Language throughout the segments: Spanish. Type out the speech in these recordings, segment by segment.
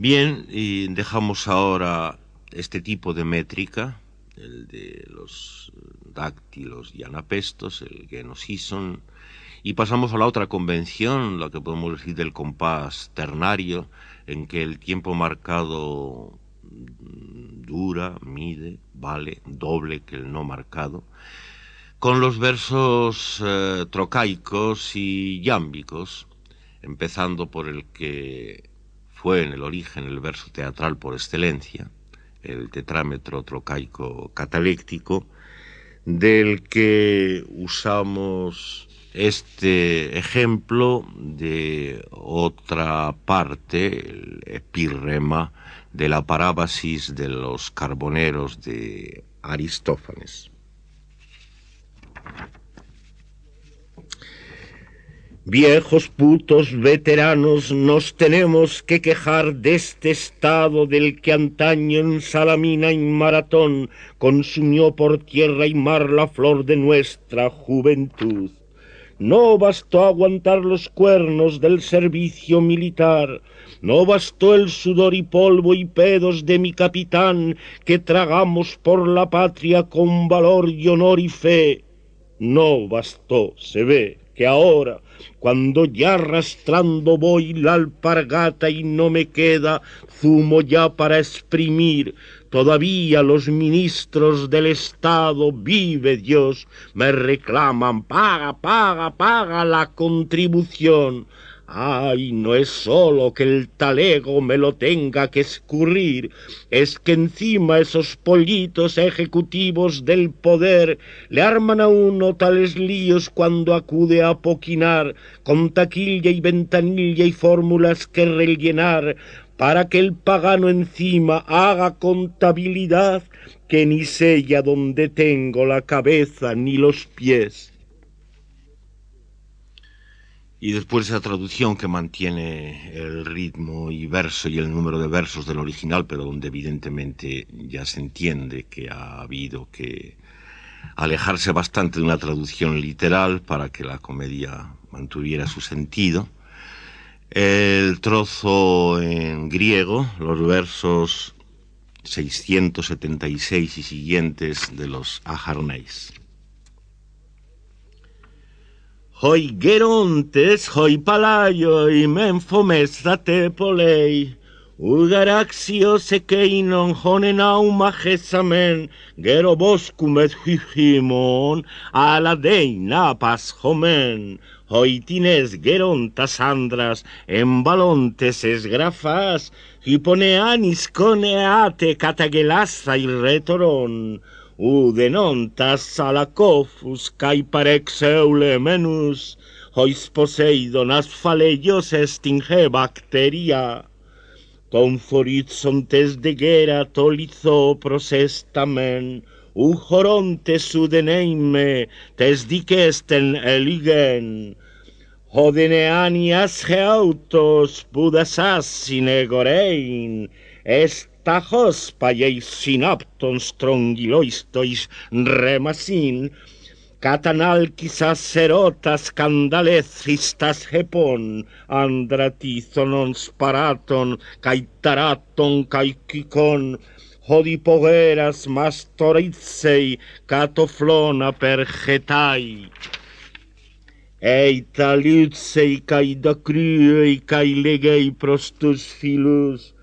Bien, y dejamos ahora este tipo de métrica, el de los dáctilos y anapestos, el genosison, y pasamos a la otra convención, la que podemos decir del compás ternario, en que el tiempo marcado dura, mide, vale, doble que el no marcado, con los versos eh, trocaicos y yámbicos, empezando por el que fue en el origen el verso teatral por excelencia, el tetrámetro trocaico cataléctico, del que usamos este ejemplo de otra parte, el epírrema de la parábasis de los carboneros de Aristófanes. Viejos putos veteranos nos tenemos que quejar de este estado del que antaño en Salamina y Maratón consumió por tierra y mar la flor de nuestra juventud. No bastó aguantar los cuernos del servicio militar, no bastó el sudor y polvo y pedos de mi capitán que tragamos por la patria con valor y honor y fe. No bastó, se ve, que ahora, cuando ya arrastrando voy la alpargata y no me queda zumo ya para exprimir, todavía los ministros del Estado, vive Dios, me reclaman, paga, paga, paga la contribución. Ay, no es solo que el talego me lo tenga que escurrir, es que encima esos pollitos ejecutivos del poder le arman a uno tales líos cuando acude a poquinar con taquilla y ventanilla y fórmulas que rellenar para que el pagano encima haga contabilidad que ni sella donde tengo la cabeza ni los pies. Y después esa traducción que mantiene el ritmo y verso y el número de versos del original, pero donde evidentemente ya se entiende que ha habido que alejarse bastante de una traducción literal para que la comedia mantuviera su sentido. El trozo en griego, los versos 676 y siguientes de los Aharneis. Hoi gerontes, hoi palaioi, menfomestate polei. Ugaraxio sekeinon honen auma jesamen, gero boskumet hijimon, ala deina pas homen. Hoitines gerontas andras, en balontes esgrafas, hiponeanis coneate catagelasa y ουδενόντα αλακόφους καί παρεξεουλεμένους, οις Ποσέιδον ασφαλεγιός εστιν χε βακτηρία, των φορίτσοντες δε γέρα το λιθό προσέσταμεν, ου χωρώντες ουδενέιμε τες δικές τεν ελίγεν, ο δε νεάνιας χεάουτος που δασάς συνεγορέιν, tajos paieis synapton strongiloistois remasin, catanalquis acerotas candalecistas hepon, andratizonons paraton, caitaraton caicicon, hodipogeras mastoritsei catoflona pergetai. Eita liutsei cae da cruei cae legei prostus filus,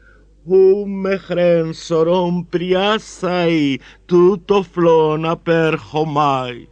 Ούμεχρεν σωρόν πριάσαι, τούτο φλόν απέρχομαι.